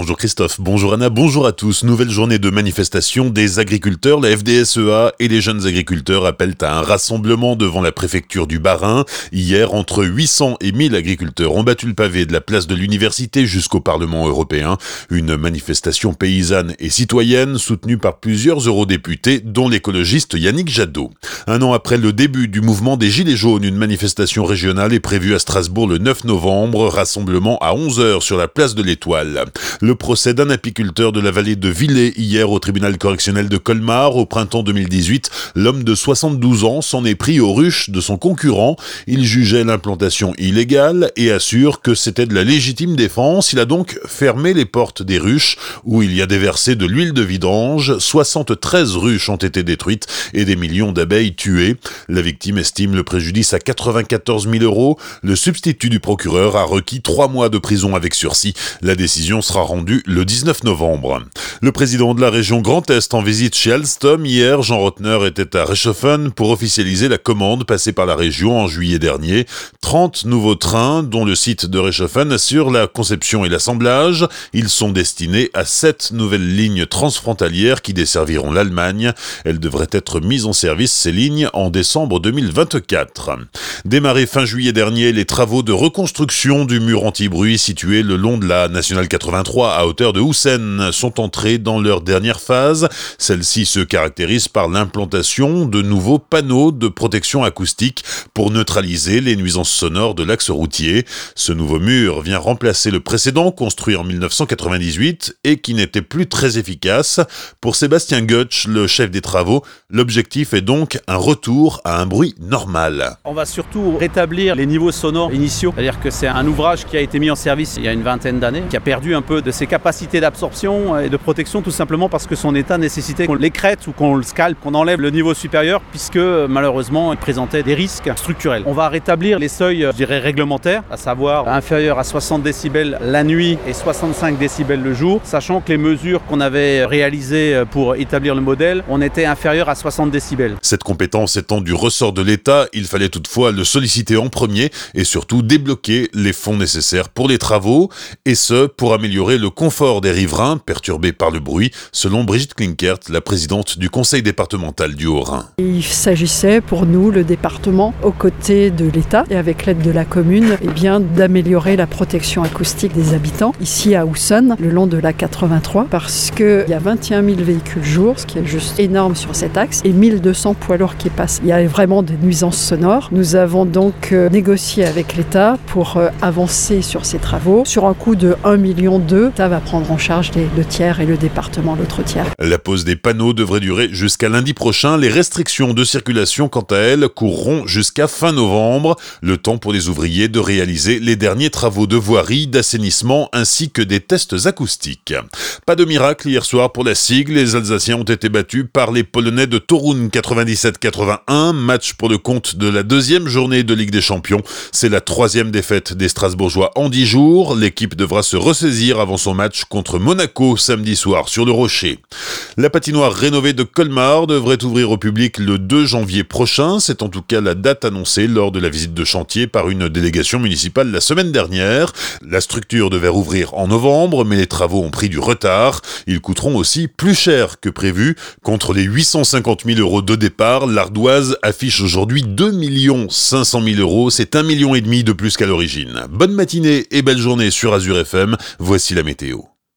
Bonjour Christophe, bonjour Anna, bonjour à tous. Nouvelle journée de manifestation des agriculteurs. La FDSEA et les jeunes agriculteurs appellent à un rassemblement devant la préfecture du Bas-Rhin. Hier, entre 800 et 1000 agriculteurs ont battu le pavé de la place de l'université jusqu'au Parlement européen. Une manifestation paysanne et citoyenne soutenue par plusieurs eurodéputés, dont l'écologiste Yannick Jadot. Un an après le début du mouvement des Gilets jaunes, une manifestation régionale est prévue à Strasbourg le 9 novembre. Rassemblement à 11h sur la place de l'Étoile le procès d'un apiculteur de la vallée de Villers hier au tribunal correctionnel de Colmar au printemps 2018. L'homme de 72 ans s'en est pris aux ruches de son concurrent. Il jugeait l'implantation illégale et assure que c'était de la légitime défense. Il a donc fermé les portes des ruches où il y a déversé de l'huile de vidange. 73 ruches ont été détruites et des millions d'abeilles tuées. La victime estime le préjudice à 94 000 euros. Le substitut du procureur a requis trois mois de prison avec sursis. La décision sera rendue le 19 novembre. Le président de la région Grand Est en visite chez Alstom hier, Jean Rotner était à Reichshofen pour officialiser la commande passée par la région en juillet dernier. 30 nouveaux trains dont le site de Reichshofen assure la conception et l'assemblage. Ils sont destinés à 7 nouvelles lignes transfrontalières qui desserviront l'Allemagne. Elles devraient être mises en service ces lignes en décembre 2024. Démarré fin juillet dernier, les travaux de reconstruction du mur anti-bruit situé le long de la nationale 83 à hauteur de Houssen sont entrés dans leur dernière phase. Celle-ci se caractérise par l'implantation de nouveaux panneaux de protection acoustique pour neutraliser les nuisances sonores de l'axe routier. Ce nouveau mur vient remplacer le précédent construit en 1998 et qui n'était plus très efficace. Pour Sébastien Goetsch, le chef des travaux, l'objectif est donc un retour à un bruit normal. On va surtout rétablir les niveaux sonores initiaux, c'est-à-dire que c'est un ouvrage qui a été mis en service il y a une vingtaine d'années, qui a perdu un peu de ses capacités d'absorption et de protection tout simplement parce que son état nécessitait qu'on l'écrète ou qu'on le scalpe, qu'on enlève le niveau supérieur puisque malheureusement il présentait des risques structurels. On va rétablir les seuils, je dirais, réglementaires, à savoir inférieurs à 60 décibels la nuit et 65 décibels le jour, sachant que les mesures qu'on avait réalisées pour établir le modèle, on était inférieur à 60 décibels. Cette compétence étant du ressort de l'État, il fallait toutefois le solliciter en premier et surtout débloquer les fonds nécessaires pour les travaux, et ce pour améliorer le confort des riverains perturbés par le bruit, selon Brigitte Klinkert, la présidente du conseil départemental du Haut-Rhin. Il s'agissait pour nous, le département, aux côtés de l'État et avec l'aide de la commune, eh bien d'améliorer la protection acoustique des habitants ici à Housson, le long de la 83, parce qu'il y a 21 000 véhicules jour, ce qui est juste énorme sur cet axe, et 1200 poids lourds qui passent. Il y a vraiment des nuisances sonores. Nous avons donc euh, négocié avec l'État pour euh, avancer sur ces travaux. Sur un coût de 1,2 million, l'État va prendre en charge les tiers et le département l'autre tiers. La pose des panneaux devrait durer jusqu'à lundi prochain. Les restrictions de circulation, quant à elles, courront jusqu'à fin novembre. Le temps pour les ouvriers de réaliser les derniers travaux de voirie, d'assainissement ainsi que des tests acoustiques. Pas de miracle hier soir pour la sigle. Les Alsaciens ont été battus par les Polonais de Torun 97-81. Match pour le compte de la deuxième journée de Ligue des Champions. C'est la troisième défaite des Strasbourgeois en dix jours. L'équipe devra se ressaisir avant son match contre Monaco samedi soir sur le Rocher. La patinoire rénovée de Colmar devrait ouvrir au public le 2 janvier prochain. C'est en tout cas la date annoncée lors de la visite de chantier par une délégation municipale la semaine dernière. La structure devait rouvrir en novembre, mais les travaux ont pris du retard. Ils coûteront aussi plus cher que prévu. Contre les 850 000 euros de départ, l'ardoise affiche aujourd'hui 2 500 000 euros. C'est un million et demi de plus qu'à l'origine. Bonne matinée et belle journée sur Azure FM. Voici la météo.